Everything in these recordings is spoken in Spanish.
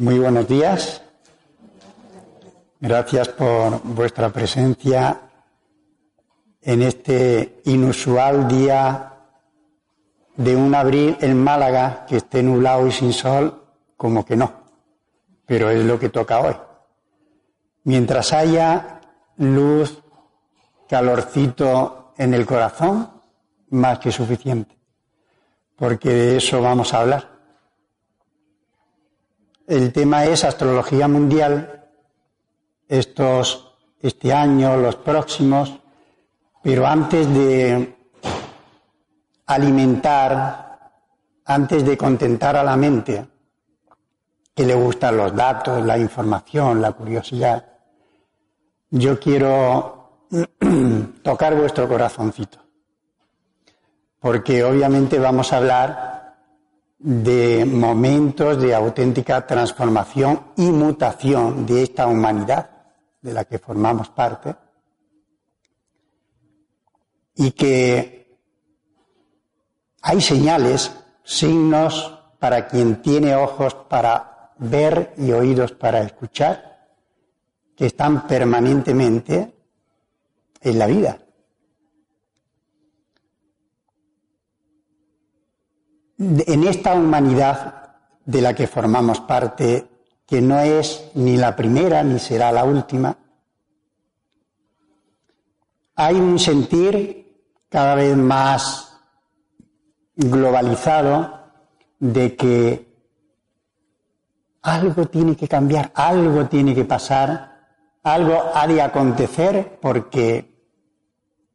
Muy buenos días. Gracias por vuestra presencia en este inusual día de un abril en Málaga que esté nublado y sin sol, como que no, pero es lo que toca hoy. Mientras haya luz, calorcito en el corazón, más que suficiente, porque de eso vamos a hablar. El tema es astrología mundial, estos, este año, los próximos, pero antes de alimentar, antes de contentar a la mente, que le gustan los datos, la información, la curiosidad, yo quiero tocar vuestro corazoncito, porque obviamente vamos a hablar de momentos de auténtica transformación y mutación de esta humanidad de la que formamos parte y que hay señales, signos para quien tiene ojos para ver y oídos para escuchar, que están permanentemente en la vida. En esta humanidad de la que formamos parte, que no es ni la primera ni será la última, hay un sentir cada vez más globalizado de que algo tiene que cambiar, algo tiene que pasar, algo ha de acontecer porque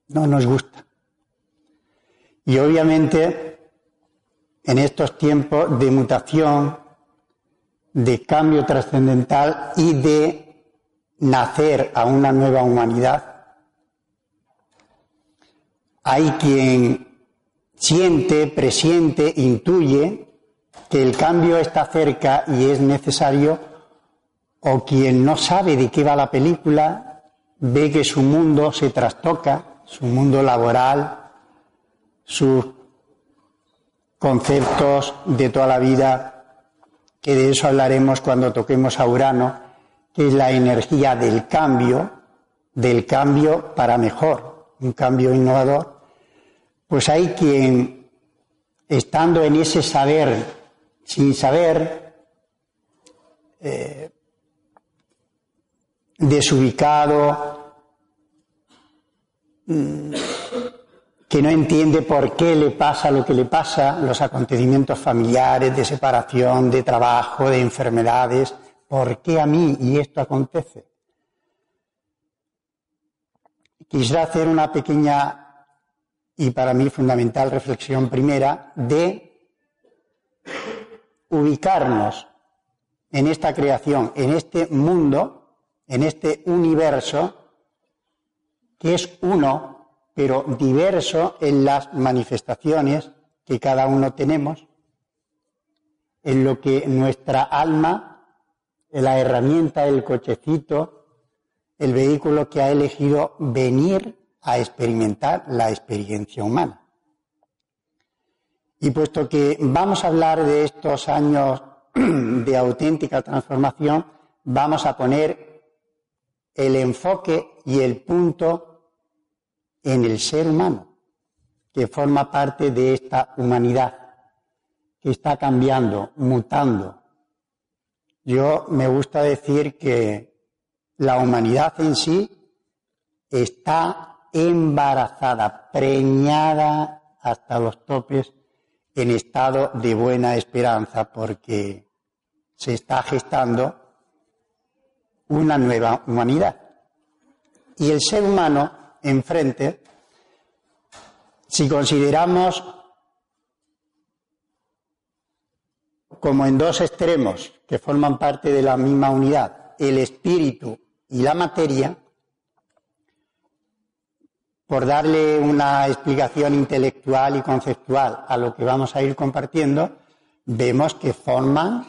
no nos gusta. Y obviamente en estos tiempos de mutación, de cambio trascendental y de nacer a una nueva humanidad. Hay quien siente, presiente, intuye que el cambio está cerca y es necesario, o quien no sabe de qué va la película, ve que su mundo se trastoca, su mundo laboral, sus conceptos de toda la vida, que de eso hablaremos cuando toquemos a Urano, que es la energía del cambio, del cambio para mejor, un cambio innovador, pues hay quien, estando en ese saber, sin saber, eh, desubicado, mm, que no entiende por qué le pasa lo que le pasa, los acontecimientos familiares, de separación, de trabajo, de enfermedades, ¿por qué a mí y esto acontece? Quisiera hacer una pequeña y para mí fundamental reflexión primera de ubicarnos en esta creación, en este mundo, en este universo, que es uno pero diverso en las manifestaciones que cada uno tenemos, en lo que nuestra alma, la herramienta, el cochecito, el vehículo que ha elegido venir a experimentar la experiencia humana. Y puesto que vamos a hablar de estos años de auténtica transformación, vamos a poner el enfoque y el punto en el ser humano, que forma parte de esta humanidad, que está cambiando, mutando. Yo me gusta decir que la humanidad en sí está embarazada, preñada hasta los topes en estado de buena esperanza porque se está gestando una nueva humanidad. Y el ser humano enfrente, si consideramos como en dos extremos que forman parte de la misma unidad, el espíritu y la materia, por darle una explicación intelectual y conceptual a lo que vamos a ir compartiendo, vemos que forman,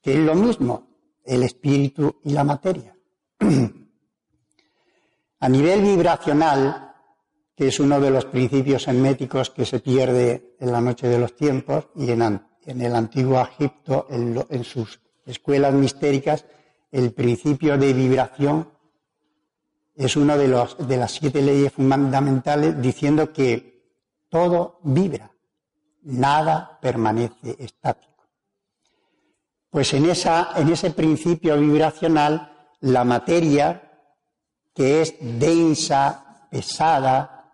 que es lo mismo, el espíritu y la materia. A nivel vibracional, que es uno de los principios herméticos que se pierde en la noche de los tiempos y en, el antiguo Egipto, en sus escuelas mistéricas, el principio de vibración es una de, las siete leyes fundamentales diciendo que todo vibra, nada permanece estático. Pues en ese principio vibracional, la materia, que es densa, pesada,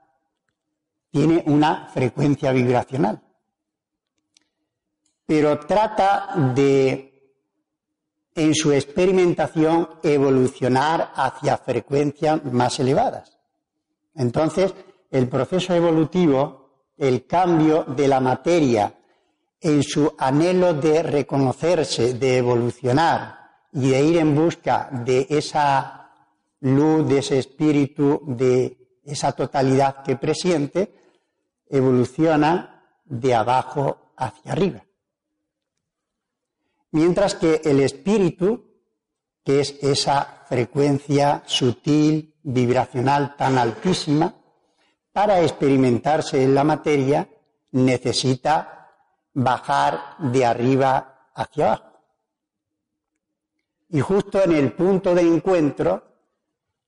tiene una frecuencia vibracional. Pero trata de en su experimentación evolucionar hacia frecuencias más elevadas. Entonces, el proceso evolutivo, el cambio de la materia en su anhelo de reconocerse, de evolucionar y de ir en busca de esa luz, de ese espíritu, de esa totalidad que presiente, evoluciona de abajo hacia arriba. Mientras que el espíritu, que es esa frecuencia sutil, vibracional tan altísima, para experimentarse en la materia necesita bajar de arriba hacia abajo. Y justo en el punto de encuentro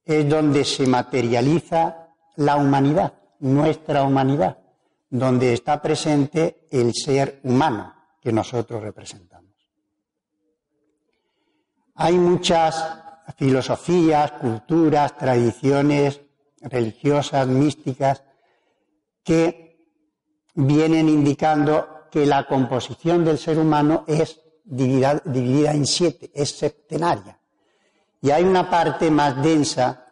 es donde se materializa la humanidad, nuestra humanidad, donde está presente el ser humano que nosotros representamos. Hay muchas filosofías, culturas, tradiciones religiosas, místicas, que vienen indicando que la composición del ser humano es dividida, en siete, es septenaria. Y hay una parte más densa,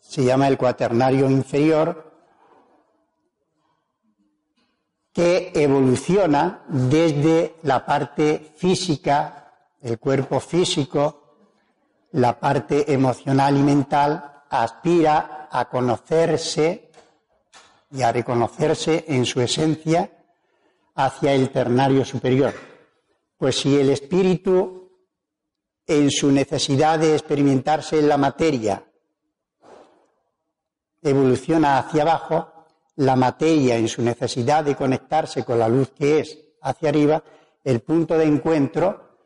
se llama el cuaternario inferior, que evoluciona desde la parte física el cuerpo físico, la parte emocional y mental, aspira a conocerse y a reconocerse en su esencia hacia el ternario superior. Pues si el espíritu, en su necesidad de experimentarse en la materia, evoluciona hacia abajo, la materia en su necesidad de conectarse con la luz que es hacia arriba, el punto de encuentro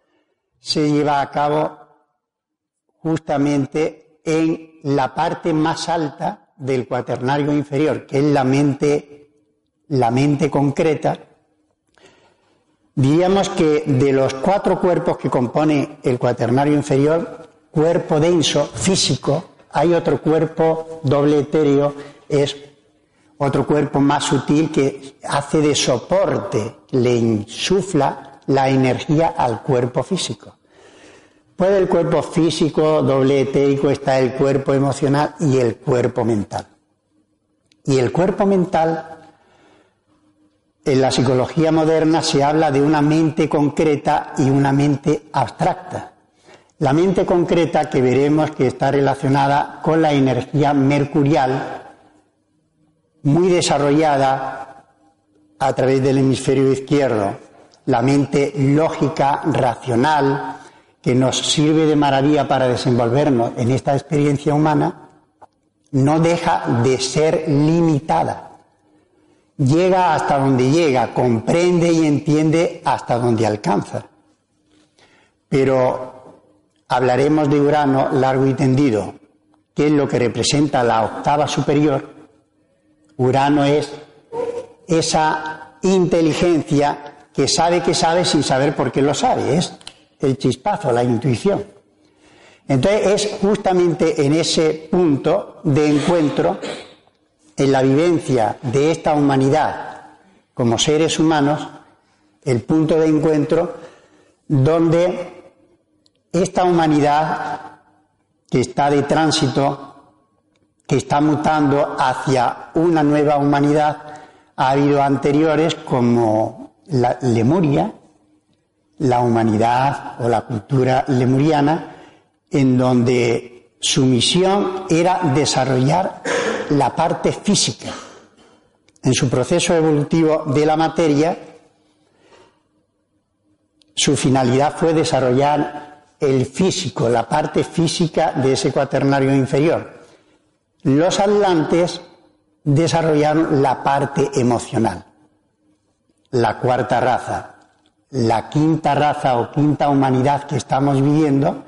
se lleva a cabo justamente en la parte más alta del cuaternario inferior, que es la mente, la mente concreta. Diríamos que de los cuatro cuerpos que compone el cuaternario inferior, cuerpo denso, físico, hay otro cuerpo doble etéreo, es otro cuerpo más sutil que hace de soporte, le insufla la energía al cuerpo físico. Puede el cuerpo físico, doble etérico, está el cuerpo emocional y el cuerpo mental. Y el cuerpo mental, en la psicología moderna se habla de una mente concreta y una mente abstracta. La mente concreta que veremos que está relacionada con la energía mercurial, muy desarrollada a través del hemisferio izquierdo, la mente lógica, racional, que nos sirve de maravilla para desenvolvernos en esta experiencia humana, no deja de ser limitada. Llega hasta donde llega, comprende y entiende hasta donde alcanza. Pero hablaremos de Urano largo y tendido, que es lo que representa la octava superior. Urano es esa inteligencia que sabe que sabe sin saber por qué lo sabe. Es el chispazo, la intuición. Entonces es justamente en ese punto de encuentro, en la vivencia de esta humanidad como seres humanos, el punto de encuentro donde esta humanidad que está de tránsito, que está mutando hacia una nueva humanidad, ha habido anteriores como la Lemuria, la humanidad o la cultura lemuriana, en donde su misión era desarrollar la parte física. En su proceso evolutivo de la materia, su finalidad fue desarrollar el físico, la parte física de ese cuaternario inferior. Los atlantes desarrollaron la parte emocional. La cuarta raza, la quinta raza o quinta humanidad que estamos viviendo,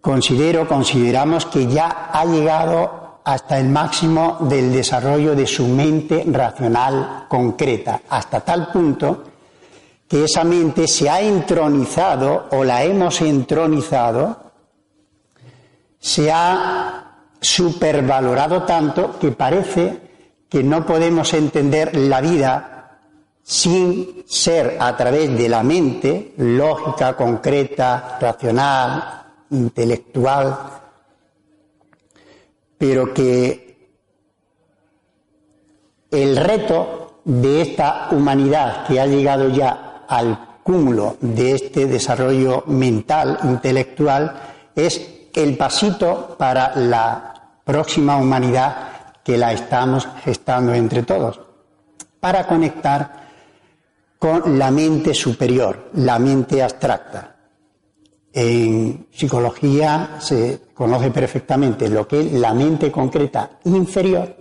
considero, consideramos que ya ha llegado hasta el máximo del desarrollo de su mente racional concreta, hasta tal punto que esa mente se ha entronizado o la hemos entronizado, se ha supervalorado tanto que parece que no podemos entender la vida sin ser a través de la mente lógica, concreta, racional, intelectual, pero que el reto de esta humanidad que ha llegado ya al cúmulo de este desarrollo mental, intelectual, es el pasito para la próxima humanidad que la estamos gestando entre todos, para conectar con la mente superior, la mente abstracta. En psicología se conoce perfectamente lo que es la mente concreta inferior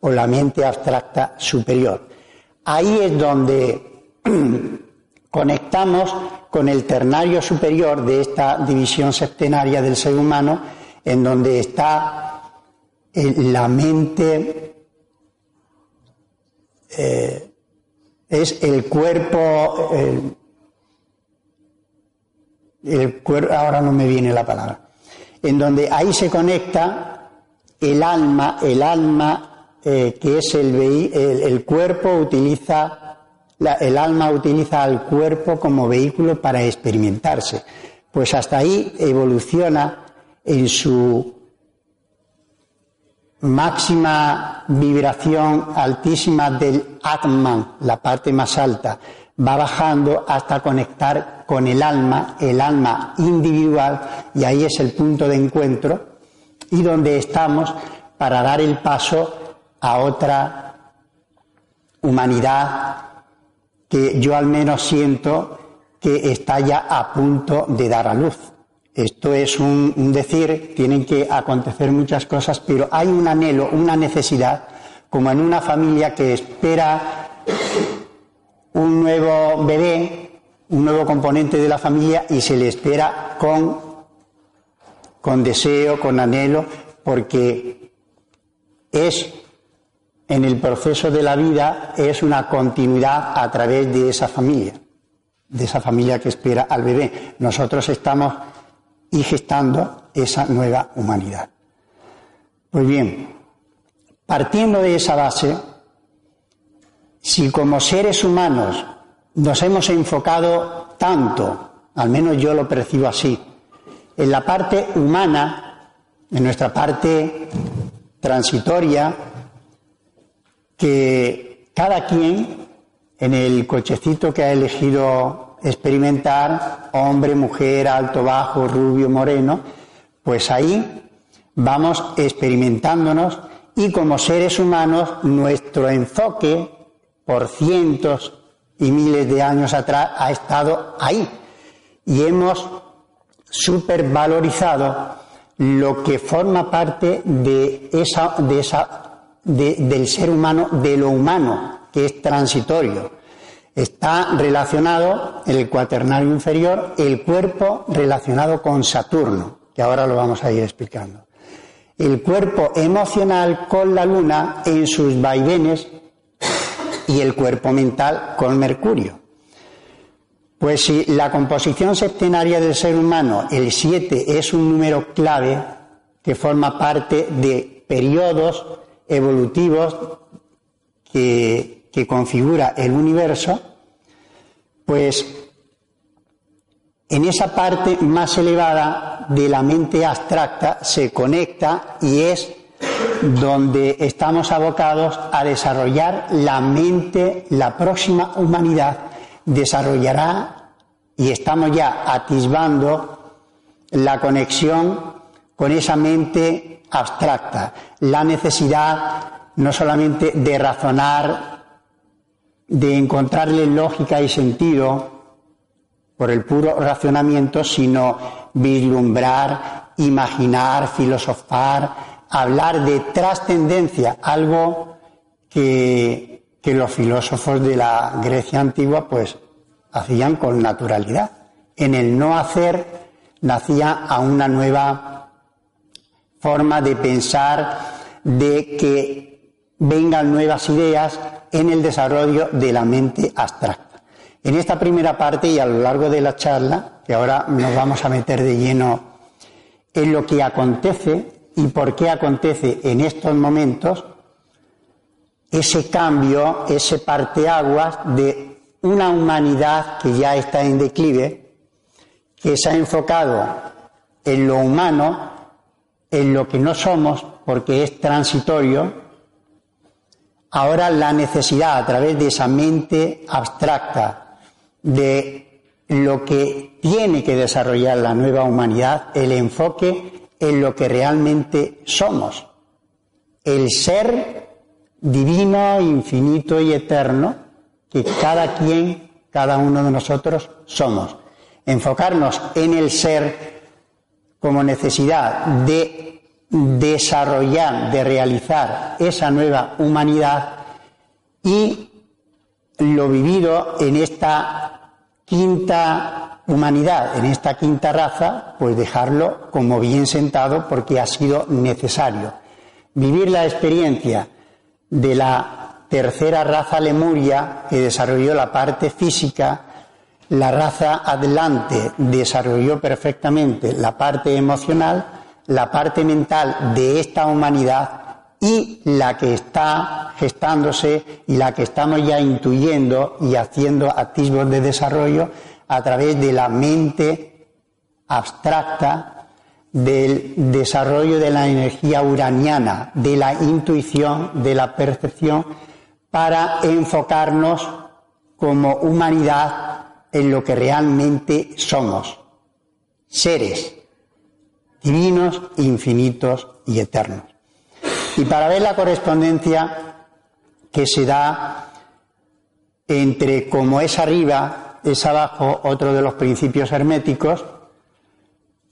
o la mente abstracta superior. Ahí es donde conectamos con el ternario superior de esta división septenaria del ser humano, en donde está eh, la mente, eh, es el cuerpo, cuerpo, ahora no me viene la palabra, en donde ahí se conecta el alma, el alma eh, que es el, el cuerpo utiliza el alma utiliza al cuerpo como vehículo para experimentarse. Pues hasta ahí evoluciona en su máxima vibración altísima del Atman, la parte más alta, va bajando hasta conectar con el alma, el alma individual, y ahí es el punto de encuentro y donde estamos para dar el paso a otra humanidad que yo al menos siento que está ya a punto de dar a luz. Esto es un, decir, tienen que acontecer muchas cosas, pero hay un anhelo, una necesidad, como en una familia que espera un nuevo bebé, un nuevo componente de la familia y se le espera con, con deseo, con anhelo, porque es en el proceso de la vida es una continuidad a través de esa familia, de esa familia que espera al bebé. Nosotros estamos y gestando esa nueva humanidad. Pues bien, partiendo de esa base, si como seres humanos nos hemos enfocado tanto, al menos yo lo percibo así, en la parte humana, en nuestra parte transitoria, que cada quien en el cochecito que ha elegido experimentar, hombre, mujer, alto, bajo, rubio, moreno, pues ahí vamos experimentándonos y como seres humanos nuestro enfoque por cientos y miles de años atrás ha estado ahí y hemos supervalorizado lo que forma parte de esa, de esa del ser humano, de lo humano, que es transitorio. Está relacionado en el cuaternario inferior el cuerpo relacionado con Saturno, que ahora lo vamos a ir explicando. El cuerpo emocional con la luna en sus vaivenes y el cuerpo mental con Mercurio. Pues si la composición septenaria del ser humano, el 7, es un número clave que forma parte de periodos evolutivos que, que configura el universo, pues en esa parte más elevada de la mente abstracta se conecta y es donde estamos abocados a desarrollar la mente, la próxima humanidad desarrollará y estamos ya atisbando la conexión con esa mente abstracta, la necesidad no solamente de razonar, de encontrarle lógica y sentido por el puro racionamiento, sino vislumbrar, imaginar, filosofar, hablar de trascendencia, algo que, los filósofos de la Grecia antigua pues hacían con naturalidad. En el no hacer nacía a una nueva forma de pensar, de que vengan nuevas ideas en el desarrollo de la mente abstracta. En esta primera parte y a lo largo de la charla, que ahora nos vamos a meter de lleno en lo que acontece y por qué acontece en estos momentos ese cambio, ese parteaguas de una humanidad que ya está en declive, que se ha enfocado en lo humano, en lo que no somos, porque es transitorio, ahora la necesidad a través de esa mente abstracta de lo que tiene que desarrollar la nueva humanidad, el enfoque en lo que realmente somos, el ser divino, infinito y eterno que cada quien, cada uno de nosotros somos. Enfocarnos en el ser como necesidad de desarrollar, de realizar esa nueva humanidad y lo vivido en esta quinta humanidad en esta quinta raza, pues dejarlo como bien sentado porque ha sido necesario. Vivir la experiencia de la tercera raza lemuria que desarrolló la parte física, la raza adelante desarrolló perfectamente la parte emocional, la parte mental de esta humanidad y la que está gestándose y la que estamos ya intuyendo y haciendo atisbos de desarrollo a través de la mente abstracta, del desarrollo de la energía uraniana, de la intuición, de la percepción, para enfocarnos como humanidad en lo que realmente somos, seres divinos, infinitos y eternos. Y para ver la correspondencia que se da entre como es arriba es abajo otro de los principios herméticos,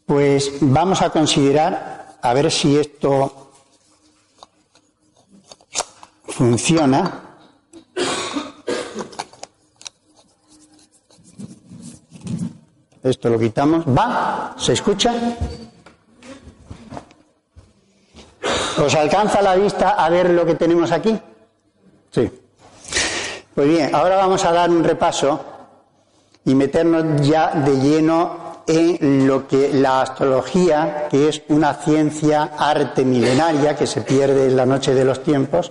pues vamos a considerar a ver si esto funciona. Esto lo quitamos. ¿Va? ¿Se escucha? ¿Os alcanza la vista a ver lo que tenemos aquí? Sí. Pues bien, ahora vamos a dar un repaso y meternos ya de lleno en lo que la astrología, que es una ciencia arte milenaria que se pierde en la noche de los tiempos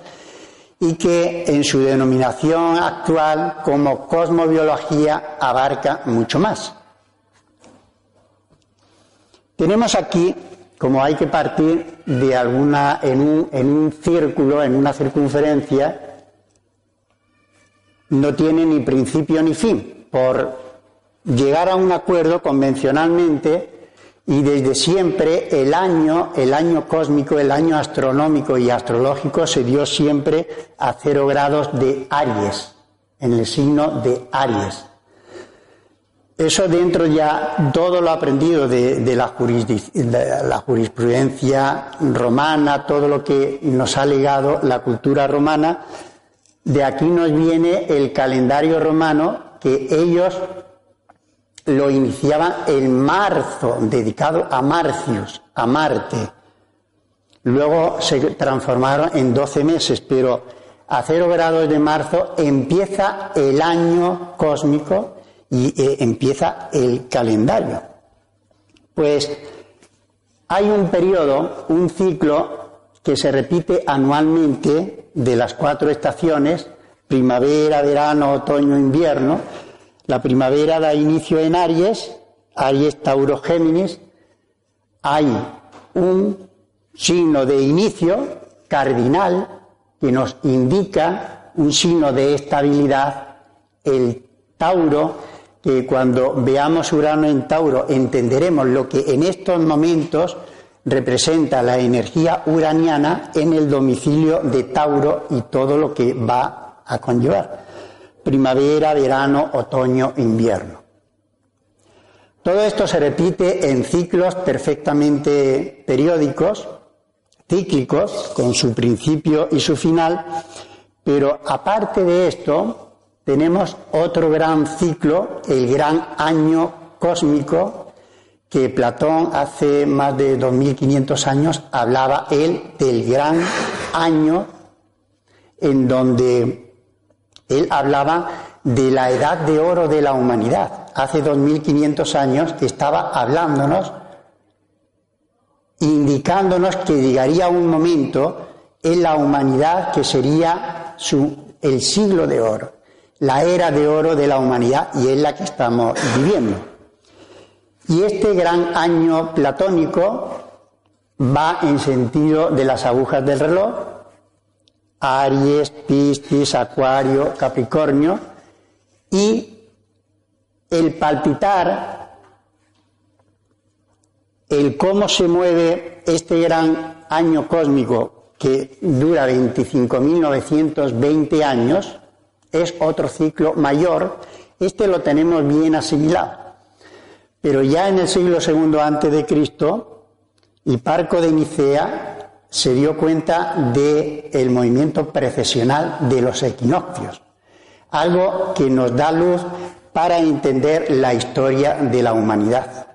y que en su denominación actual como cosmobiología abarca mucho más. Tenemos aquí, como hay que partir de alguna, en un, en un círculo, en una circunferencia, no tiene ni principio ni fin, por llegar a un acuerdo convencionalmente y desde siempre el año, el año cósmico, el año astronómico y astrológico se dio siempre a cero grados de Aries, en el signo de Aries. Eso dentro ya todo lo aprendido de, la, la jurisprudencia romana, todo lo que nos ha legado la cultura romana, de aquí nos viene el calendario romano que ellos lo iniciaban en marzo, dedicado a Marcius, a Marte. Luego se transformaron en 12 meses, pero a cero grados de marzo empieza el año cósmico y eh, empieza el calendario. Pues hay un periodo, un ciclo que se repite anualmente de las cuatro estaciones, primavera, verano, otoño, invierno. La primavera da inicio en Aries, Aries, Tauro, Géminis. Hay un signo de inicio cardinal que nos indica un signo de estabilidad, el Tauro, que cuando veamos Urano en Tauro entenderemos lo que en estos momentos representa la energía uraniana en el domicilio de Tauro y todo lo que va a conllevar. Primavera, verano, otoño, invierno. Todo esto se repite en ciclos perfectamente periódicos, cíclicos, con su principio y su final, pero aparte de esto, tenemos otro gran ciclo, el gran año cósmico, que Platón hace más de 2500 años hablaba él del gran año en donde él hablaba de la edad de oro de la humanidad. Hace 2500 años que estaba hablándonos, indicándonos que llegaría un momento en la humanidad que sería el siglo de oro, la era de oro de la humanidad y es la que estamos viviendo. Y este gran año platónico va en sentido de las agujas del reloj, Aries, Piscis, Acuario, Capricornio, y el palpitar, el cómo se mueve este gran año cósmico que dura 25.920 años, es otro ciclo mayor, este lo tenemos bien asimilado. Pero ya en el siglo II antes de Cristo, Hiparco de Nicea se dio cuenta del el movimiento precesional de los equinoccios, algo que nos da luz para entender la historia de la humanidad,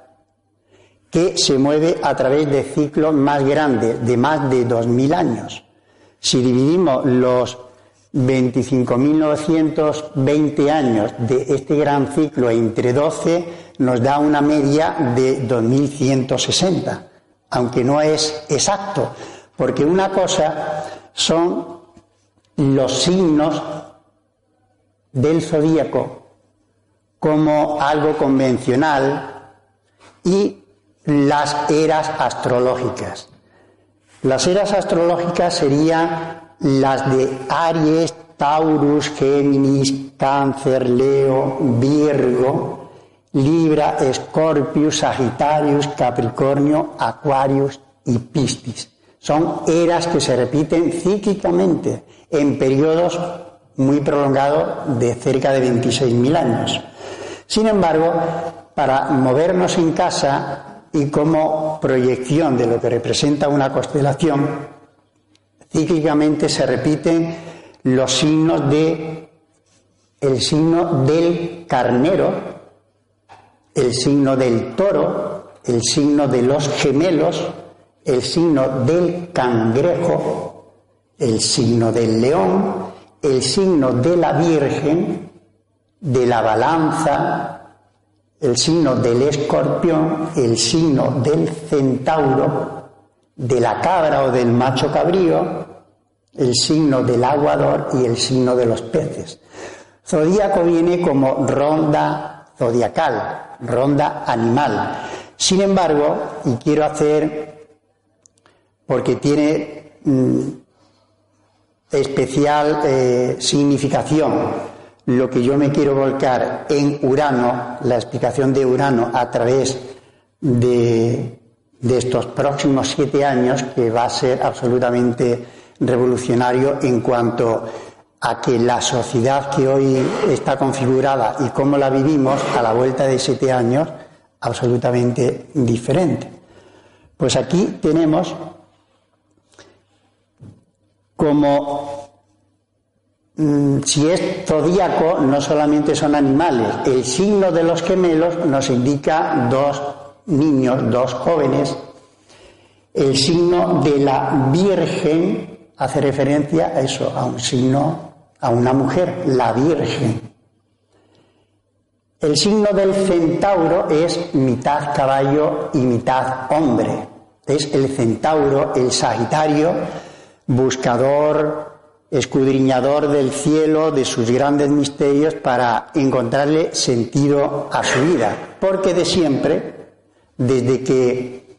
que se mueve a través de ciclos más grandes, de más de 2.000 años. Si dividimos los 25.920 años de este gran ciclo entre 12, nos da una media de 2160, aunque no es exacto, porque una cosa son los signos del zodíaco como algo convencional y las eras astrológicas. Las eras astrológicas serían las de Aries, Taurus, Géminis, Cáncer, Leo, Virgo, Libra, Escorpio, Sagitarius, Capricornio, Aquarius y Piscis. Son eras que se repiten cíclicamente en periodos muy prolongados de cerca de 26.000 años. Sin embargo, para movernos en casa y como proyección de lo que representa una constelación, cíclicamente se repiten los signos de el signo del carnero, el signo del toro, el signo de los gemelos, el signo del cangrejo, el signo del león, el signo de la Virgen, de la balanza, el signo del escorpión, el signo del centauro, de la cabra o del macho cabrío, el signo del aguador y el signo de los peces. Zodíaco viene como ronda zodiacal, ronda animal. Sin embargo, y quiero hacer, porque tiene mm, especial eh, significación, lo que yo me quiero volcar en Urano, la explicación de Urano a través de, de estos próximos siete años, que va a ser absolutamente revolucionario en cuanto a que la sociedad que hoy está configurada y cómo la vivimos a la vuelta de siete años, absolutamente diferente. Pues aquí tenemos como mm, si es zodíaco, no solamente son animales, el signo de los gemelos nos indica dos niños, dos jóvenes, el signo de la Virgen hace referencia a eso, a un signo, a una mujer, la Virgen. El signo del centauro es mitad caballo y mitad hombre. Es el centauro, el sagitario, buscador, escudriñador del cielo, de sus grandes misterios, para encontrarle sentido a su vida. Porque de siempre, desde que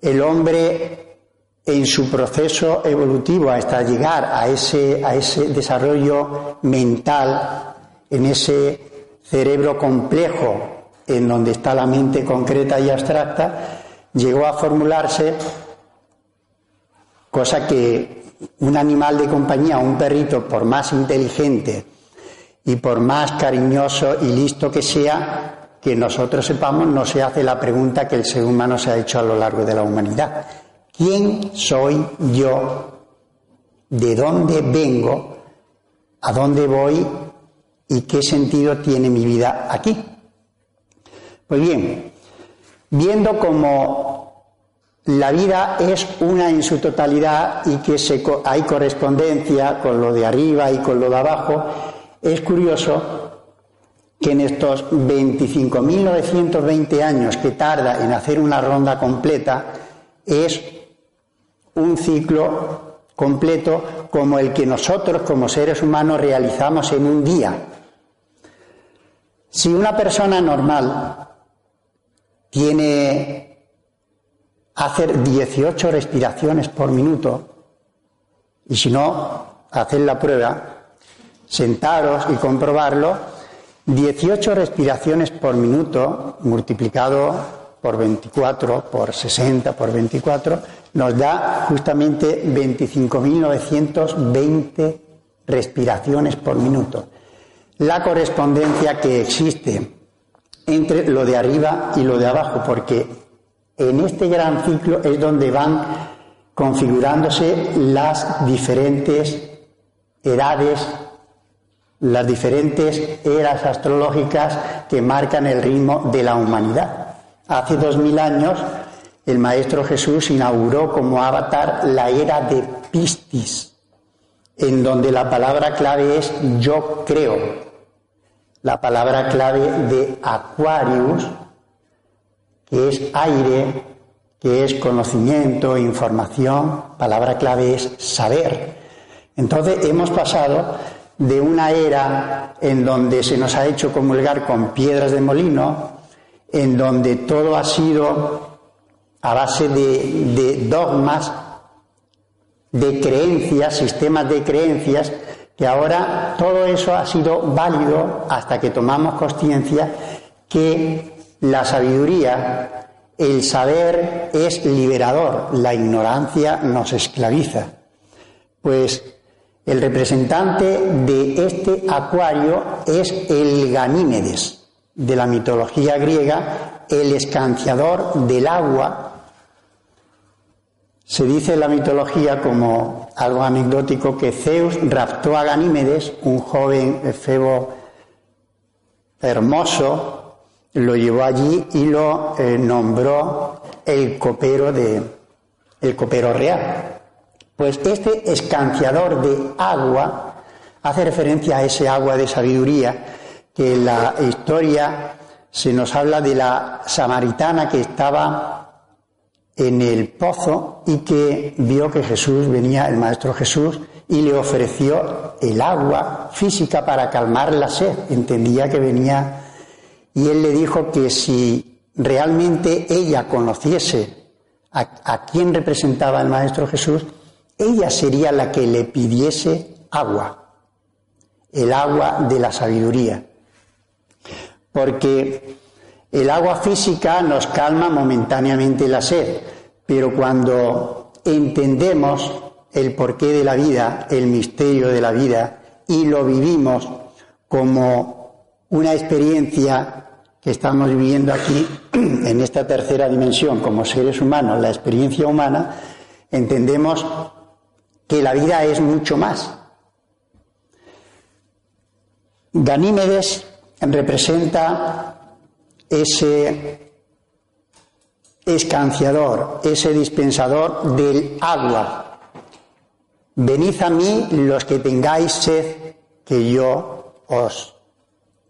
el hombre en su proceso evolutivo hasta llegar a ese, a ese desarrollo mental, en ese cerebro complejo en donde está la mente concreta y abstracta, llegó a formularse cosa que un animal de compañía, un perrito, por más inteligente y por más cariñoso y listo que sea, que nosotros sepamos, no se hace la pregunta que el ser humano se ha hecho a lo largo de la humanidad. ¿Quién soy yo? ¿De dónde vengo? ¿A dónde voy? ¿Y qué sentido tiene mi vida aquí? Pues bien, viendo cómo la vida es una en su totalidad y que hay correspondencia con lo de arriba y con lo de abajo, es curioso que en estos 25.920 años que tarda en hacer una ronda completa, es un ciclo completo como el que nosotros como seres humanos realizamos en un día. Si una persona normal tiene hacer 18 respiraciones por minuto y si no, hacer la prueba, sentaros y comprobarlo, 18 respiraciones por minuto multiplicado por 24, por 60, por 24, nos da justamente 25.920 respiraciones por minuto. La correspondencia que existe entre lo de arriba y lo de abajo, porque en este gran ciclo es donde van configurándose las diferentes edades, las diferentes eras astrológicas que marcan el ritmo de la humanidad. Hace dos mil años el Maestro Jesús inauguró como avatar la era de Pistis, en donde la palabra clave es yo creo. La palabra clave de Aquarius que es aire, que es conocimiento, información, palabra clave es saber. Entonces hemos pasado de una era en donde se nos ha hecho comulgar con piedras de molino, en donde todo ha sido a base de, de dogmas, de creencias, sistemas de creencias, que ahora todo eso ha sido válido hasta que tomamos conciencia que la sabiduría, el saber es liberador, la ignorancia nos esclaviza. Pues el representante de este acuario es el Ganímedes, de la mitología griega, el escanciador del agua. Se dice en la mitología como algo anecdótico que Zeus raptó a Ganímedes, un joven efebo hermoso, lo llevó allí y lo eh, nombró el copero de el copero real. Pues este escanciador de agua hace referencia a ese agua de sabiduría que en la historia se nos habla de la samaritana que estaba en el pozo y que vio que Jesús venía, el Maestro Jesús, y le ofreció el agua física para calmar la sed. Entendía que venía y él le dijo que si realmente ella conociese a, quién representaba el Maestro Jesús, ella sería la que le pidiese agua, el agua de la sabiduría. Porque el agua física nos calma momentáneamente la sed, pero cuando entendemos el porqué de la vida, el misterio de la vida, y lo vivimos como una experiencia que estamos viviendo aquí en esta tercera dimensión como seres humanos, la experiencia humana, entendemos que la vida es mucho más. Ganímedes representa ese escanciador, ese dispensador del agua. venid a mí los que tengáis sed, que yo os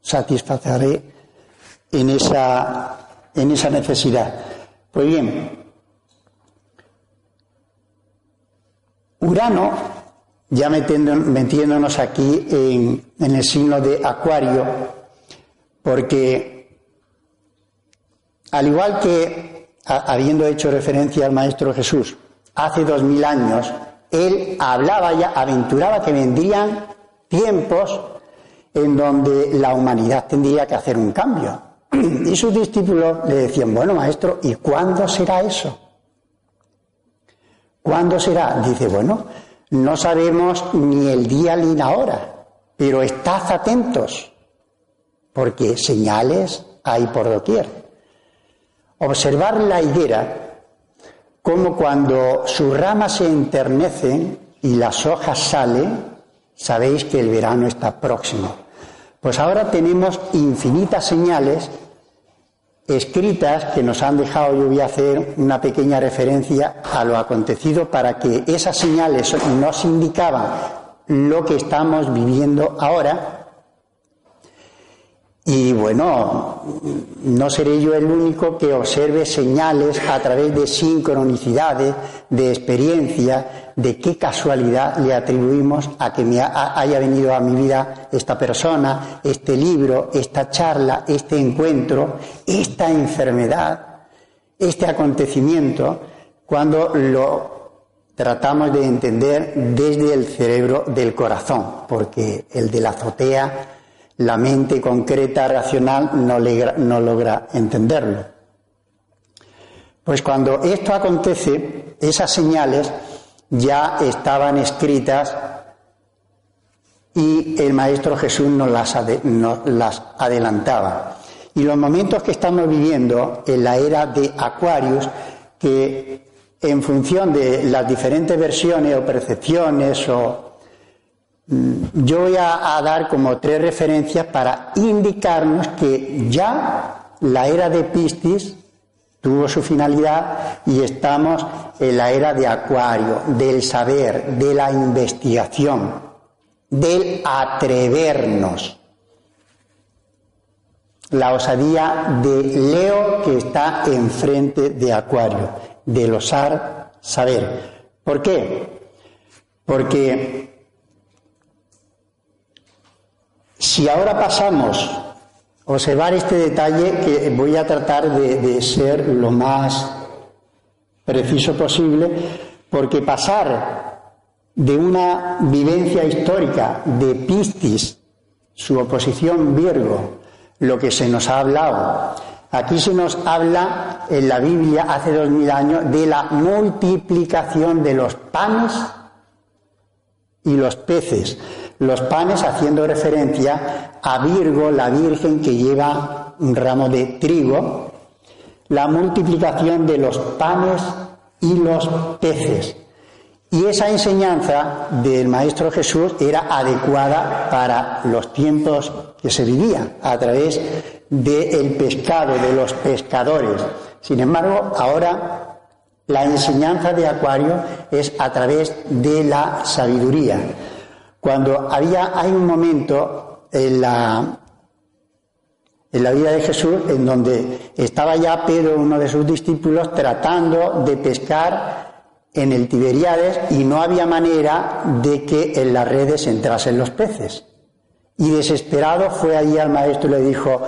satisfaceré en esa, en esa necesidad. Pues bien, Urano, ya metiéndonos aquí en, el signo de Acuario, porque al igual que habiendo hecho referencia al Maestro Jesús hace dos mil años, él hablaba ya, aventuraba que vendrían tiempos en donde la humanidad tendría que hacer un cambio. Y sus discípulos le decían, bueno, maestro, ¿y cuándo será eso? ¿Cuándo será? Dice, bueno, no sabemos ni el día ni la hora, pero estad atentos, porque señales hay por doquier. Observar la higuera como cuando sus ramas se enternecen y las hojas salen, sabéis que el verano está próximo. Pues ahora tenemos infinitas señales escritas que nos han dejado, yo voy a hacer una pequeña referencia a lo acontecido para que esas señales nos indicaban lo que estamos viviendo ahora. Y bueno, no seré yo el único que observe señales a través de sincronicidades, de experiencia, de qué casualidad le atribuimos a que me haya venido a mi vida esta persona, este libro, esta charla, este encuentro, esta enfermedad, este acontecimiento, cuando lo tratamos de entender desde el cerebro del corazón, porque el de la azotea la mente concreta, racional, no, logra entenderlo. Pues cuando esto acontece, esas señales ya estaban escritas y el Maestro Jesús nos las, nos las, adelantaba. Y los momentos que estamos viviendo en la era de Aquarius, que en función de las diferentes versiones o percepciones o Mm, yo voy a, dar como tres referencias para indicarnos que ya la era de Piscis tuvo su finalidad y estamos en la era de Acuario, del saber, de la investigación, del atrevernos. La osadía de Leo que está enfrente de Acuario, del osar saber. ¿Por qué? Porque Si ahora pasamos observar este detalle, que voy a tratar de, ser lo más preciso posible, porque pasar de una vivencia histórica de Piscis, su oposición Virgo, lo que se nos ha hablado. Aquí se nos habla en la Biblia hace dos mil años de la multiplicación de los panes y los peces los panes haciendo referencia a Virgo, la Virgen que lleva un ramo de trigo, la multiplicación de los panes y los peces. Y esa enseñanza del Maestro Jesús era adecuada para los tiempos que se vivían a través del pescado, de los pescadores. Sin embargo, ahora la enseñanza de Acuario es a través de la sabiduría cuando había, hay un momento en la, en la vida de Jesús en donde estaba ya Pedro, uno de sus discípulos, tratando de pescar en el Tiberiades y no había manera de que en las redes entrasen los peces. Y desesperado fue allí al maestro y le dijo,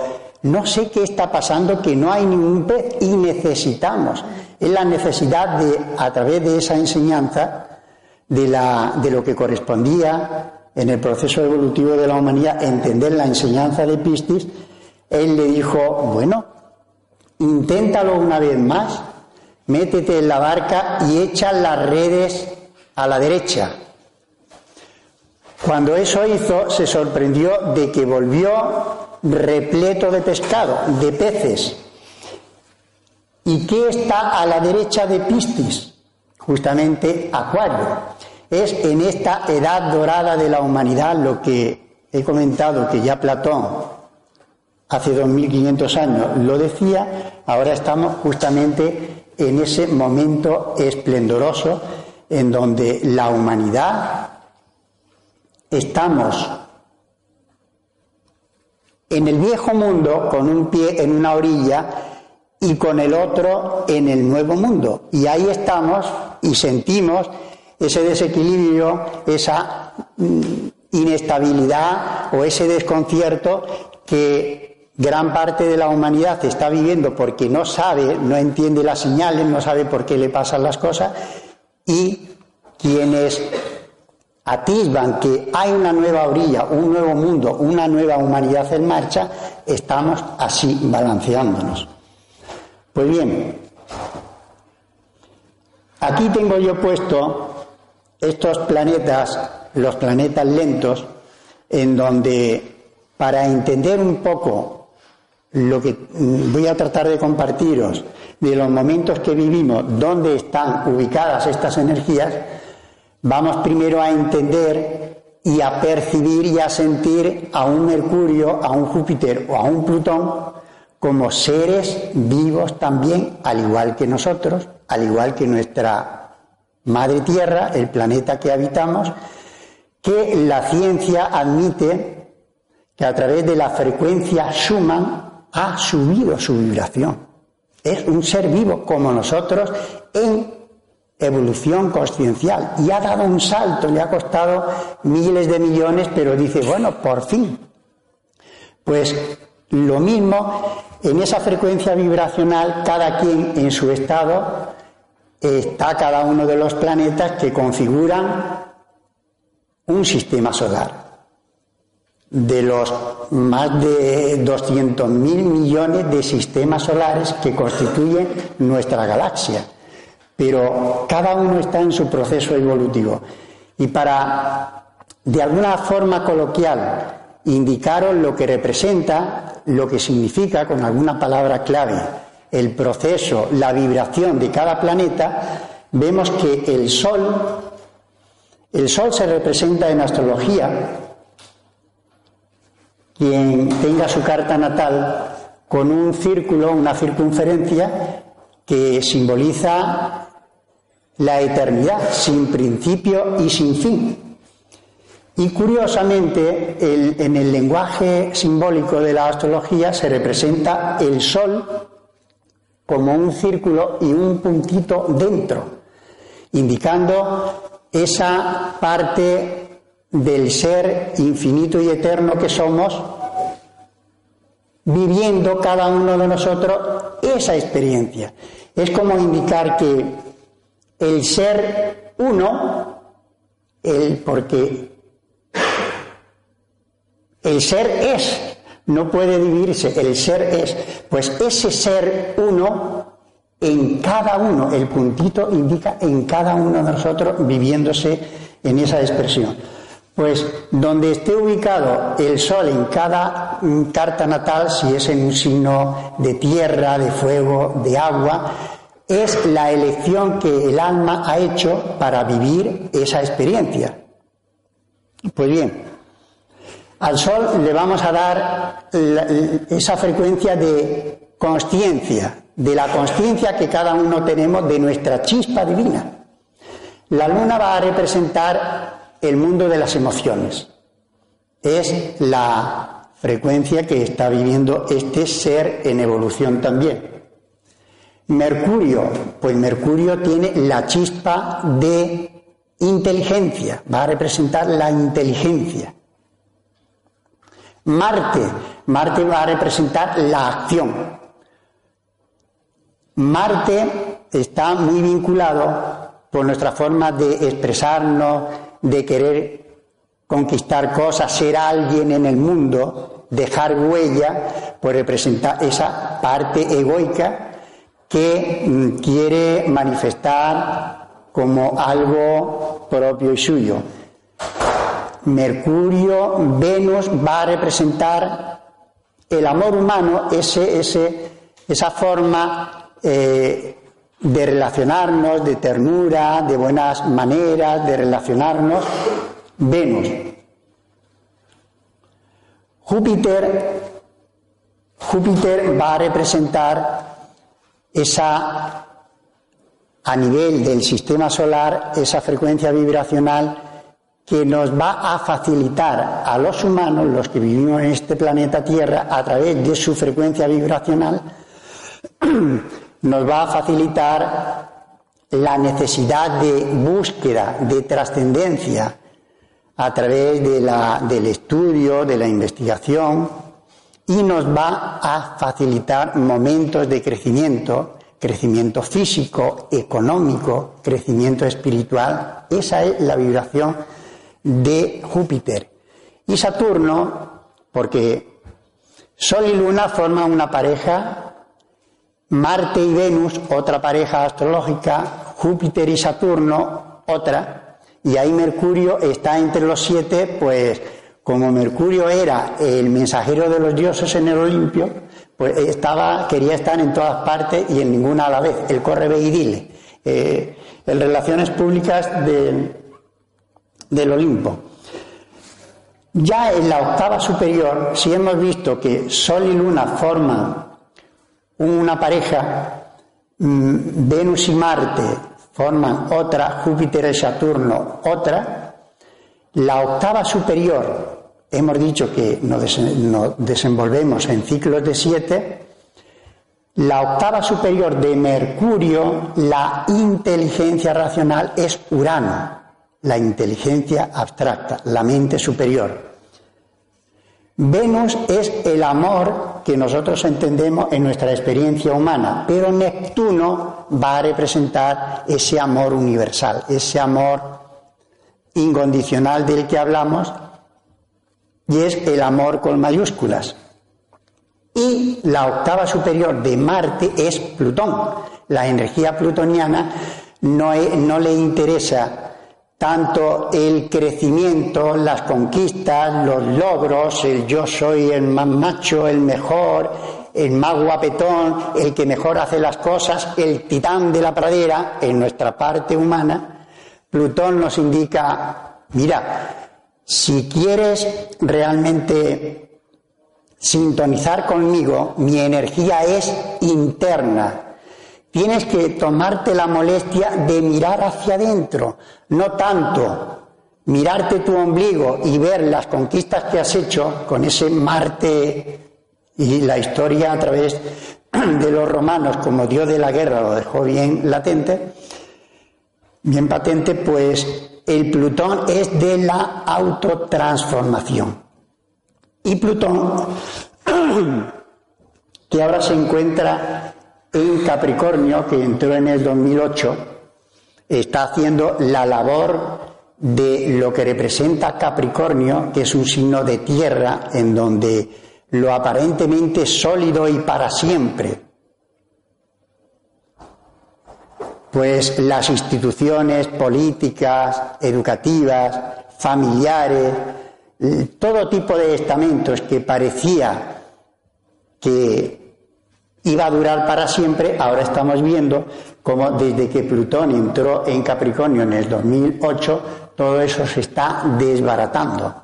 no sé qué está pasando, que no hay ningún pez y necesitamos. Es la necesidad de, a través de esa enseñanza, de, la, de lo que correspondía en el proceso evolutivo de la humanidad, entender la enseñanza de Pistis, él le dijo, bueno, inténtalo una vez más, métete en la barca y echa las redes a la derecha. Cuando eso hizo, se sorprendió de que volvió repleto de pescado, de peces. ¿Y qué está a la derecha de Pistis? Justamente Acuario. Es en esta edad dorada de la humanidad lo que he comentado que ya Platón hace 2500 años lo decía, ahora estamos justamente en ese momento esplendoroso en donde la humanidad estamos en el viejo mundo con un pie en una orilla y con el otro en el nuevo mundo. Y ahí estamos y sentimos ese desequilibrio, esa mm, inestabilidad o ese desconcierto que gran parte de la humanidad está viviendo porque no sabe, no entiende las señales, no sabe por qué le pasan las cosas y quienes atisban que hay una nueva orilla, un nuevo mundo, una nueva humanidad en marcha, estamos así balanceándonos. Pues bien, aquí tengo yo puesto estos planetas, los planetas lentos, en donde para entender un poco lo que voy a tratar de compartiros de los momentos que vivimos, dónde están ubicadas estas energías, vamos primero a entender y a percibir y a sentir a un Mercurio, a un Júpiter o a un Plutón como seres vivos también, al igual que nosotros, al igual que nuestra Madre Tierra, el planeta que habitamos, que la ciencia admite que a través de la frecuencia Schumann ha subido su vibración. Es un ser vivo como nosotros en evolución consciencial y ha dado un salto, le ha costado miles de millones, pero dice, bueno, por fin. Pues lo mismo, en esa frecuencia vibracional, cada quien en su estado está cada uno de los planetas que configuran un sistema solar. De los más de 200.000 millones de sistemas solares que constituyen nuestra galaxia. Pero cada uno está en su proceso evolutivo. Y para, de alguna forma coloquial, indicaros lo que representa, lo que significa, con alguna palabra clave, el proceso, la vibración de cada planeta, vemos que el Sol, el Sol se representa en astrología, quien tenga su carta natal con un círculo, una circunferencia que simboliza la eternidad, sin principio y sin fin. Y curiosamente, en el lenguaje simbólico de la astrología se representa el Sol como un círculo y un puntito dentro, indicando esa parte del ser infinito y eterno que somos, viviendo cada uno de nosotros esa experiencia. Es como indicar que el ser uno, el, porque el ser es, no puede dividirse, el ser es, pues ese ser uno en cada uno, el puntito indica en cada uno de nosotros viviéndose en esa expresión. Pues donde esté ubicado el sol en cada carta natal, si es en un signo de tierra, de fuego, de agua, es la elección que el alma ha hecho para vivir esa experiencia. Pues bien, al Sol le vamos a dar esa frecuencia de conciencia, de la conciencia que cada uno tenemos de nuestra chispa divina. La Luna va a representar el mundo de las emociones. Es la frecuencia que está viviendo este ser en evolución también. Mercurio, pues Mercurio tiene la chispa de inteligencia, va a representar la inteligencia. Marte, Marte va a representar la acción. Marte está muy vinculado por nuestra forma de expresarnos, de querer conquistar cosas, ser alguien en el mundo, dejar huella, pues representa esa parte egoica que mm, quiere manifestar como algo propio y suyo. Mercurio, Venus va a representar el amor humano, ese, ese, esa forma eh, de relacionarnos, de ternura, de buenas maneras, de relacionarnos. Venus. Júpiter, Júpiter va a representar esa a nivel del sistema solar esa frecuencia vibracional que nos va a facilitar a los humanos, los que vivimos en este planeta Tierra, a través de su frecuencia vibracional, nos va a facilitar la necesidad de búsqueda, de trascendencia, a través de la, del estudio, de la investigación, y nos va a facilitar momentos de crecimiento, crecimiento físico, económico, crecimiento espiritual. Esa es la vibración de Júpiter. Y Saturno, porque Sol y Luna forman una pareja, Marte y Venus, otra pareja astrológica, Júpiter y Saturno, otra, y ahí Mercurio está entre los siete, pues como Mercurio era el mensajero de los dioses en el Olimpio, pues estaba, quería estar en todas partes y en ninguna a la vez. El corre ve y dile. Eh, en relaciones públicas del Olimpo. Ya en la octava superior, si hemos visto que Sol y Luna forman una pareja, mm, Venus y Marte forman otra, Júpiter y Saturno otra, la octava superior, hemos dicho que nos, desenvolvemos en ciclos de siete, la octava superior de Mercurio, la inteligencia racional, es Urano, la inteligencia abstracta, la mente superior. Venus es el amor que nosotros entendemos en nuestra experiencia humana, pero Neptuno va a representar ese amor universal, ese amor incondicional del que hablamos, y es el amor con mayúsculas. Y la octava superior de Marte es Plutón. La energía plutoniana no, le interesa tanto el crecimiento, las conquistas, los logros, el yo soy el más macho, el mejor, el más guapetón, el que mejor hace las cosas, el titán de la pradera, en nuestra parte humana, Plutón nos indica, mira, si quieres realmente sintonizar conmigo, mi energía es interna. Tienes que tomarte la molestia de mirar hacia adentro, no tanto mirarte tu ombligo y ver las conquistas que has hecho con ese Marte y la historia a través de los romanos como Dios de la guerra lo dejó bien latente, bien patente, pues el Plutón es de la autotransformación. Y Plutón, que ahora se encuentra en Capricornio, que entró en el 2008, está haciendo la labor de lo que representa Capricornio, que es un signo de tierra en donde lo aparentemente sólido y para siempre. Pues las instituciones políticas, educativas, familiares, todo tipo de estamentos que parecía que iba a durar para siempre, ahora estamos viendo como desde que Plutón entró en Capricornio en el 2008, todo eso se está desbaratando.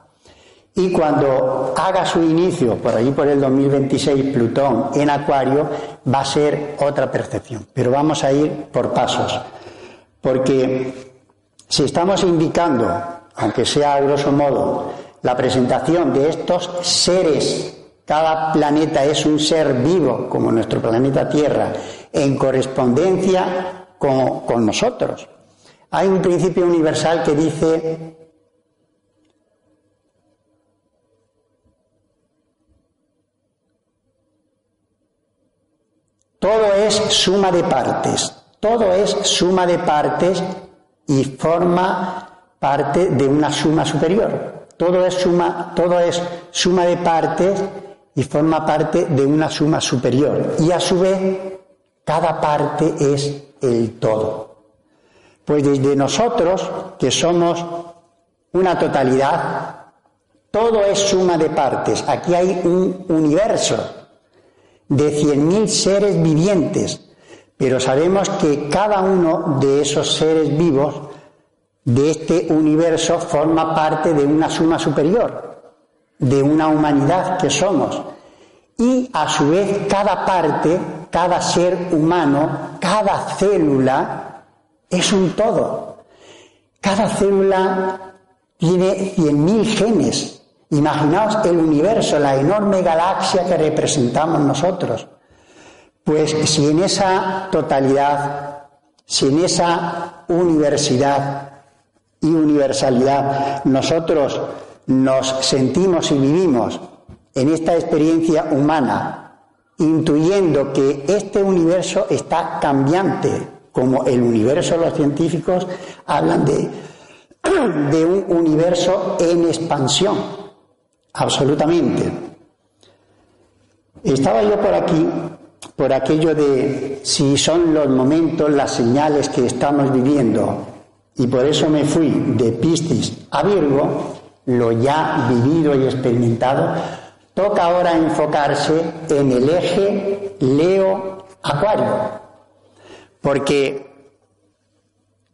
Y cuando haga su inicio, por allí por el 2026, Plutón en Acuario, va a ser otra percepción. Pero vamos a ir por pasos. Porque si estamos indicando, aunque sea a grosso modo, la presentación de estos seres, cada planeta es un ser vivo, como nuestro planeta Tierra, en correspondencia con, nosotros. Hay un principio universal que dice Todo es suma de partes, todo es suma de partes y forma parte de una suma superior. Todo es suma, todo es suma de partes y forma parte de una suma superior. Y a su vez, cada parte es el todo. Pues desde nosotros, que somos una totalidad, todo es suma de partes. Aquí hay un universo de 100.000 seres vivientes, pero sabemos que cada uno de esos seres vivos de este universo forma parte de una suma superior, de una humanidad que somos. Y a su vez cada parte, cada ser humano, cada célula es un todo. Cada célula tiene 100.000 genes. Imaginaos el universo, la enorme galaxia que representamos nosotros. Pues si en esa totalidad, si en esa universidad y universalidad nosotros nos sentimos y vivimos en esta experiencia humana, intuyendo que este universo está cambiante, como el universo los científicos hablan de, de un universo en expansión, absolutamente. Estaba yo por aquí, por aquello de si son los momentos, las señales que estamos viviendo, y por eso me fui de Piscis a Virgo, lo ya vivido y experimentado, toca ahora enfocarse en el eje Leo-Acuario. Porque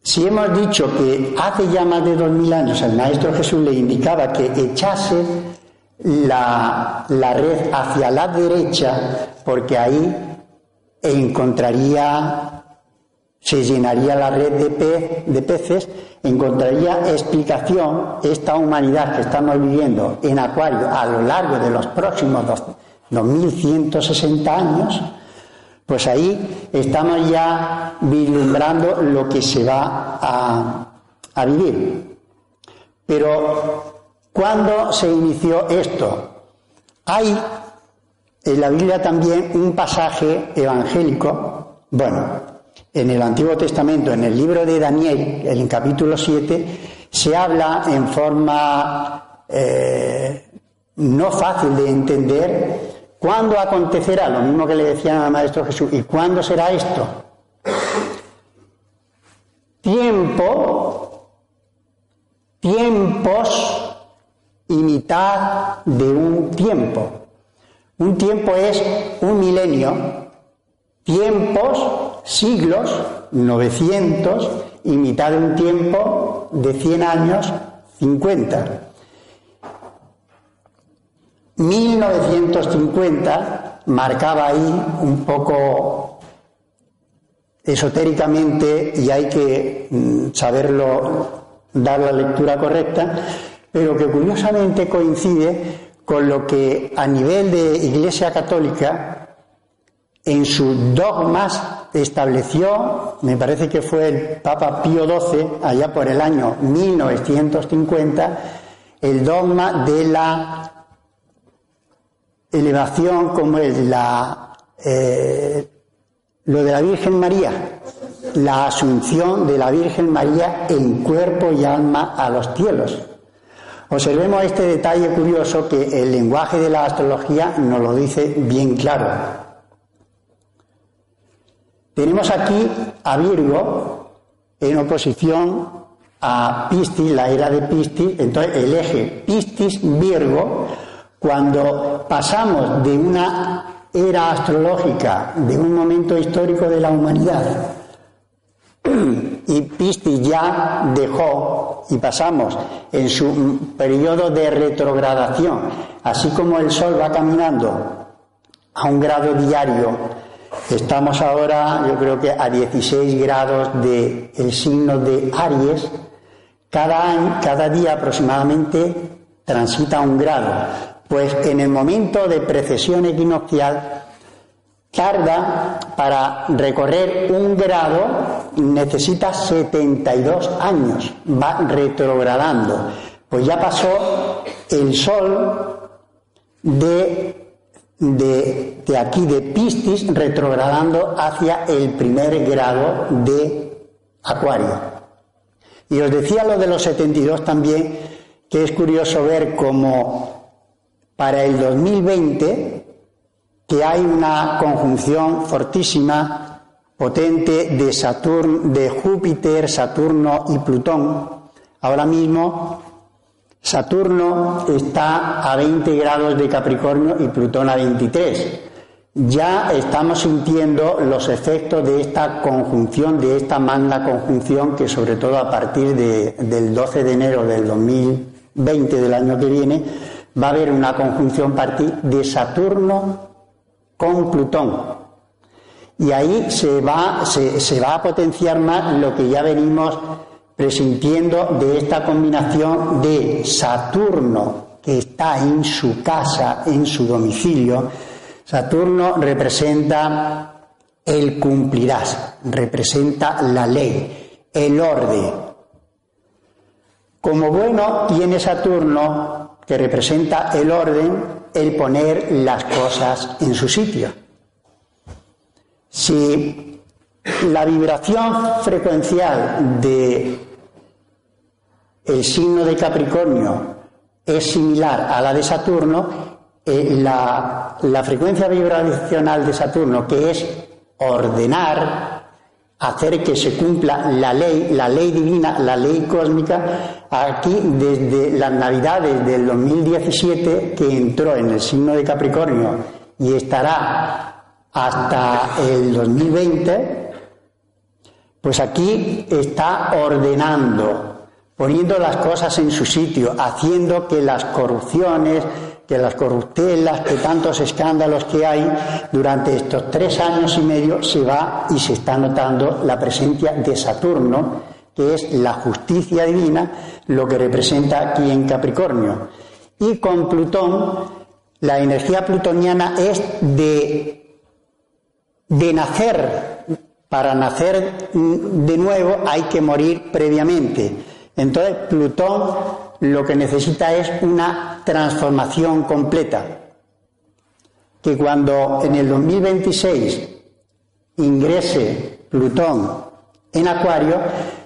si hemos dicho que hace ya más de dos mil años el Maestro Jesús le indicaba que echase la, la red hacia la derecha, porque ahí encontraría se llenaría la red de, de peces, encontraría explicación esta humanidad que estamos viviendo en Acuario a lo largo de los próximos 2160 años, pues ahí estamos ya vislumbrando lo que se va a, a vivir. Pero, ¿cuándo se inició esto? Hay en la Biblia también un pasaje evangélico, bueno, en el Antiguo Testamento, en el libro de Daniel, en capítulo 7, se habla en forma eh, no fácil de entender cuándo acontecerá, lo mismo que le decían al Maestro Jesús, y cuándo será esto. Tiempo, tiempos y mitad de un tiempo. Un tiempo es un milenio, tiempos, siglos, 900 y mitad de un tiempo de 100 años, 50. 1950 marcaba ahí un poco esotéricamente y hay que mm, saberlo, dar la lectura correcta, pero que curiosamente coincide con lo que a nivel de Iglesia Católica en sus dogmas estableció, me parece que fue el Papa Pío XII, allá por el año 1950, el dogma de la elevación como es la, eh, lo de la Virgen María, la asunción de la Virgen María en cuerpo y alma a los cielos. Observemos este detalle curioso que el lenguaje de la astrología nos lo dice bien claro. Tenemos aquí a Virgo en oposición a Piscis, la era de Piscis, entonces el eje Piscis-Virgo, cuando pasamos de una era astrológica, de un momento histórico de la humanidad, y Piscis ya dejó y pasamos en su periodo de retrogradación, así como el Sol va caminando a un grado diario Estamos ahora, yo creo que a 16 grados del el signo de Aries. Cada, cada día aproximadamente transita un grado. Pues en el momento de precesión equinoccial tarda para recorrer un grado, necesita 72 años, va retrogradando. Pues ya pasó el Sol de de, aquí de Piscis retrogradando hacia el primer grado de Acuario. Y os decía lo de los 72 también, que es curioso ver cómo para el 2020, que hay una conjunción fortísima, potente de Saturno, de Júpiter, Saturno y Plutón. Ahora mismo Saturno está a 20 grados de Capricornio y Plutón a 23. Ya estamos sintiendo los efectos de esta conjunción, de esta magna conjunción que sobre todo a partir del 12 de enero del 2020 del año que viene va a haber una conjunción de Saturno con Plutón. Y ahí se va, se, va a potenciar más lo que ya venimos presintiendo de esta combinación de Saturno, que está en su casa, en su domicilio. Saturno representa el cumplirás, representa la ley, el orden. Como bueno tiene Saturno, que representa el orden, el poner las cosas en su sitio. Si la vibración frecuencial de el signo de Capricornio es similar a la de Saturno, eh, la, la frecuencia vibracional de Saturno, que es ordenar, hacer que se cumpla la ley, la ley divina, la ley cósmica, aquí desde las navidades del 2017 que entró en el signo de Capricornio y estará hasta el 2020, pues aquí está ordenando, poniendo las cosas en su sitio, haciendo que las corrupciones, que las corruptelas, que tantos escándalos que hay durante estos tres años y medio se va y se está notando la presencia de Saturno, que es la justicia divina, lo que representa aquí en Capricornio. Y con Plutón, la energía plutoniana es de, de nacer. Para nacer de nuevo hay que morir previamente. Entonces Plutón lo que necesita es una transformación completa. Que cuando en el 2026 ingrese Plutón en Acuario,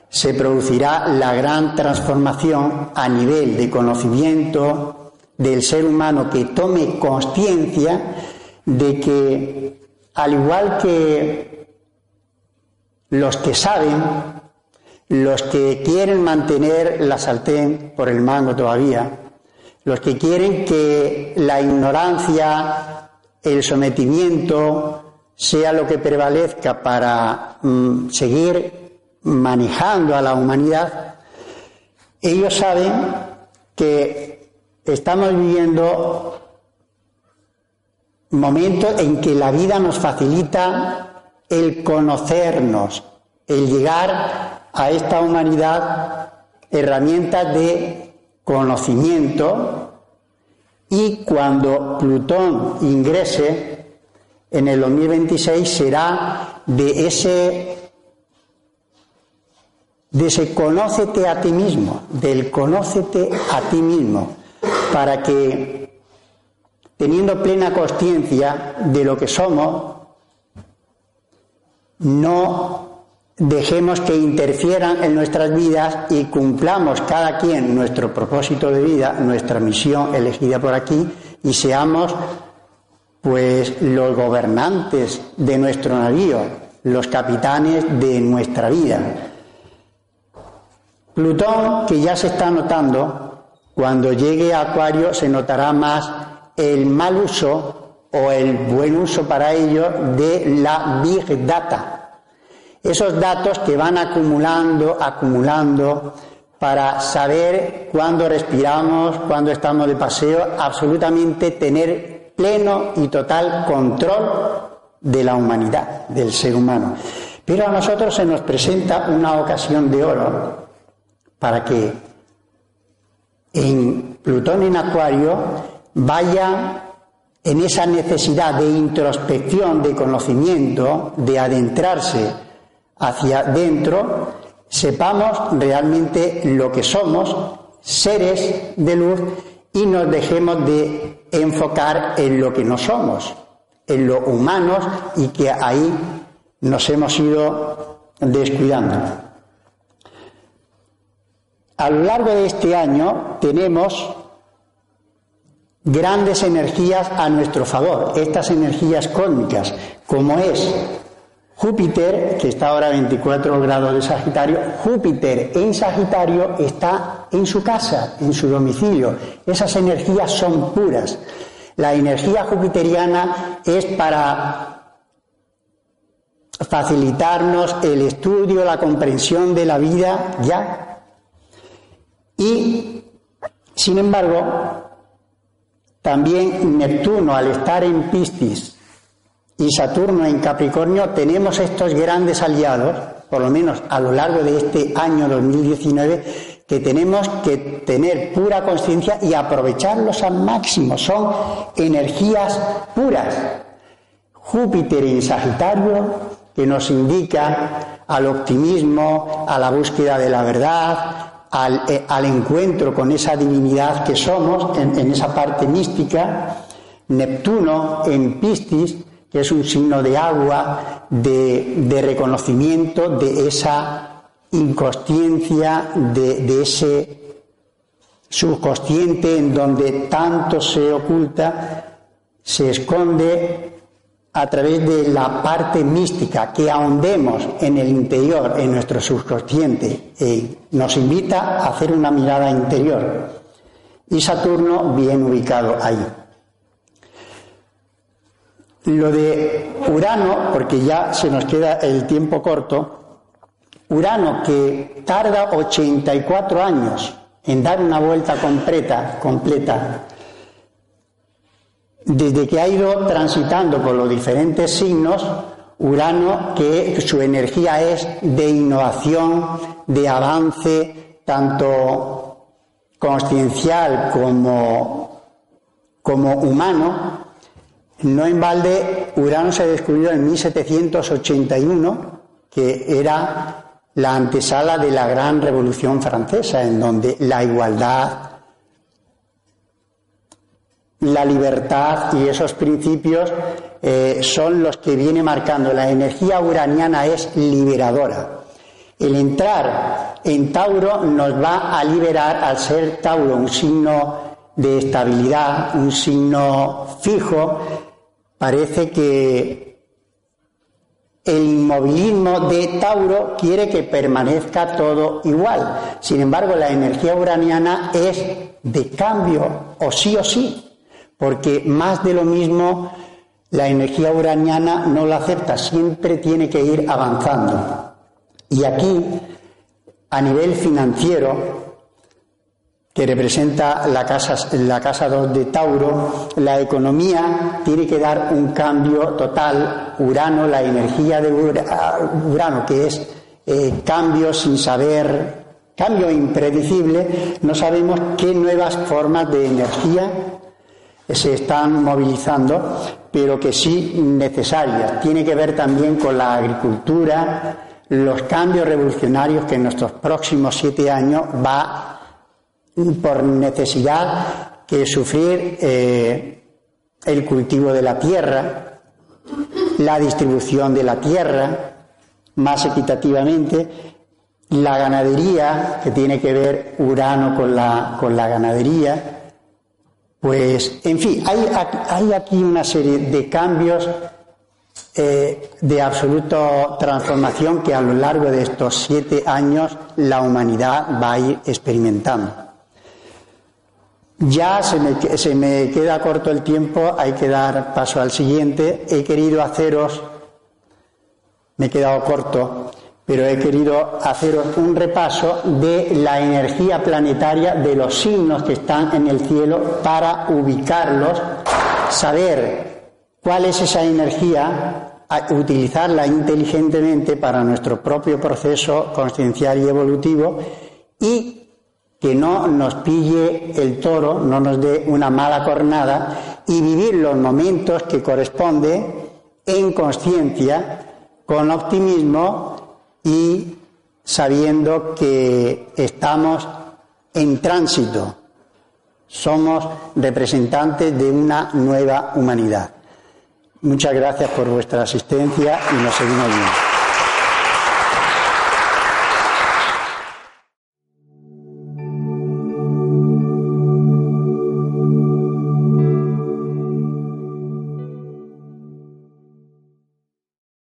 se producirá la gran transformación a nivel de conocimiento del ser humano que tome conciencia de que, al igual que los que saben, los que quieren mantener la sartén por el mango todavía, los que quieren que la ignorancia, el sometimiento sea lo que prevalezca para mm, seguir manejando a la humanidad, ellos saben que estamos viviendo momentos en que la vida nos facilita el conocernos, el llegar a esta humanidad herramientas de conocimiento y cuando Plutón ingrese en el 2026 será de ese de ese conócete a ti mismo, del conócete a ti mismo, para que teniendo plena conciencia de lo que somos, no dejemos que interfieran en nuestras vidas y cumplamos cada quien nuestro propósito de vida, nuestra misión elegida por aquí y seamos pues los gobernantes de nuestro navío, los capitanes de nuestra vida. Plutón, que ya se está notando, cuando llegue a Acuario se notará más el mal uso o el buen uso para ello de la Big Data, esos datos que van acumulando, acumulando, para saber cuándo respiramos, cuándo estamos de paseo, absolutamente tener pleno y total control de la humanidad, del ser humano. Pero a nosotros se nos presenta una ocasión de oro para que en Plutón en Acuario vaya en esa necesidad de introspección, de conocimiento, de adentrarse hacia dentro, sepamos realmente lo que somos, seres de luz, y nos dejemos de enfocar en lo que no somos, en lo humanos, y que ahí nos hemos ido descuidando. A lo largo de este año tenemos grandes energías a nuestro favor, estas energías cósmicas, como es Júpiter, que está ahora a 24 grados de Sagitario, Júpiter en Sagitario está en su casa, en su domicilio. Esas energías son puras. La energía jupiteriana es para facilitarnos el estudio, la comprensión de la vida ya. Y, sin embargo, también Neptuno, al estar en Piscis, y Saturno en Capricornio tenemos estos grandes aliados, por lo menos a lo largo de este año 2019, que tenemos que tener pura conciencia y aprovecharlos al máximo. Son energías puras. Júpiter en Sagitario, que nos indica al optimismo, a la búsqueda de la verdad, al, eh, encuentro con esa divinidad que somos, en esa parte mística. Neptuno en Piscis, que es un signo de agua, de, reconocimiento de esa inconsciencia, de, ese subconsciente en donde tanto se oculta, se esconde a través de la parte mística, que ahondemos en el interior, en nuestro subconsciente, y nos invita a hacer una mirada interior. Y Saturno bien ubicado ahí. Lo de Urano, porque ya se nos queda el tiempo corto, Urano que tarda 84 años en dar una vuelta completa, completa, desde que ha ido transitando por los diferentes signos, Urano que su energía es de innovación, de avance, tanto consciencial como, como humano, no en balde, Urano se descubrió en 1781, que era la antesala de la gran revolución francesa, en donde la igualdad, la libertad y esos principios eh, son los que viene marcando. La energía uraniana es liberadora. El entrar en Tauro nos va a liberar al ser Tauro un signo de estabilidad, un signo fijo, Parece que el inmovilismo de Tauro quiere que permanezca todo igual. Sin embargo, la energía uraniana es de cambio, o sí o sí, porque más de lo mismo la energía uraniana no lo acepta, siempre tiene que ir avanzando. Y aquí, a nivel financiero, que representa la casa, la casa 2 de Tauro, la economía tiene que dar un cambio total. Urano, la energía de Urano, que es eh, cambio sin saber, cambio impredecible, no sabemos qué nuevas formas de energía se están movilizando, pero que sí necesarias. Tiene que ver también con la agricultura, los cambios revolucionarios que en nuestros próximos siete años va por necesidad que sufrir eh, el cultivo de la tierra, la distribución de la tierra más equitativamente, la ganadería, que tiene que ver Urano con la, con la ganadería, pues, en fin, hay, hay aquí una serie de cambios eh, de absoluta transformación que a lo largo de estos siete años la humanidad va a ir experimentando. Ya se me, queda corto el tiempo, hay que dar paso al siguiente. He querido haceros, me he quedado corto, pero he querido haceros un repaso de la energía planetaria de los signos que están en el cielo para ubicarlos, saber cuál es esa energía, utilizarla inteligentemente para nuestro propio proceso consciencial y evolutivo y que no nos pille el toro, no nos dé una mala cornada y vivir los momentos que corresponde en conciencia, con optimismo y sabiendo que estamos en tránsito. Somos representantes de una nueva humanidad. Muchas gracias por vuestra asistencia y nos seguimos viendo.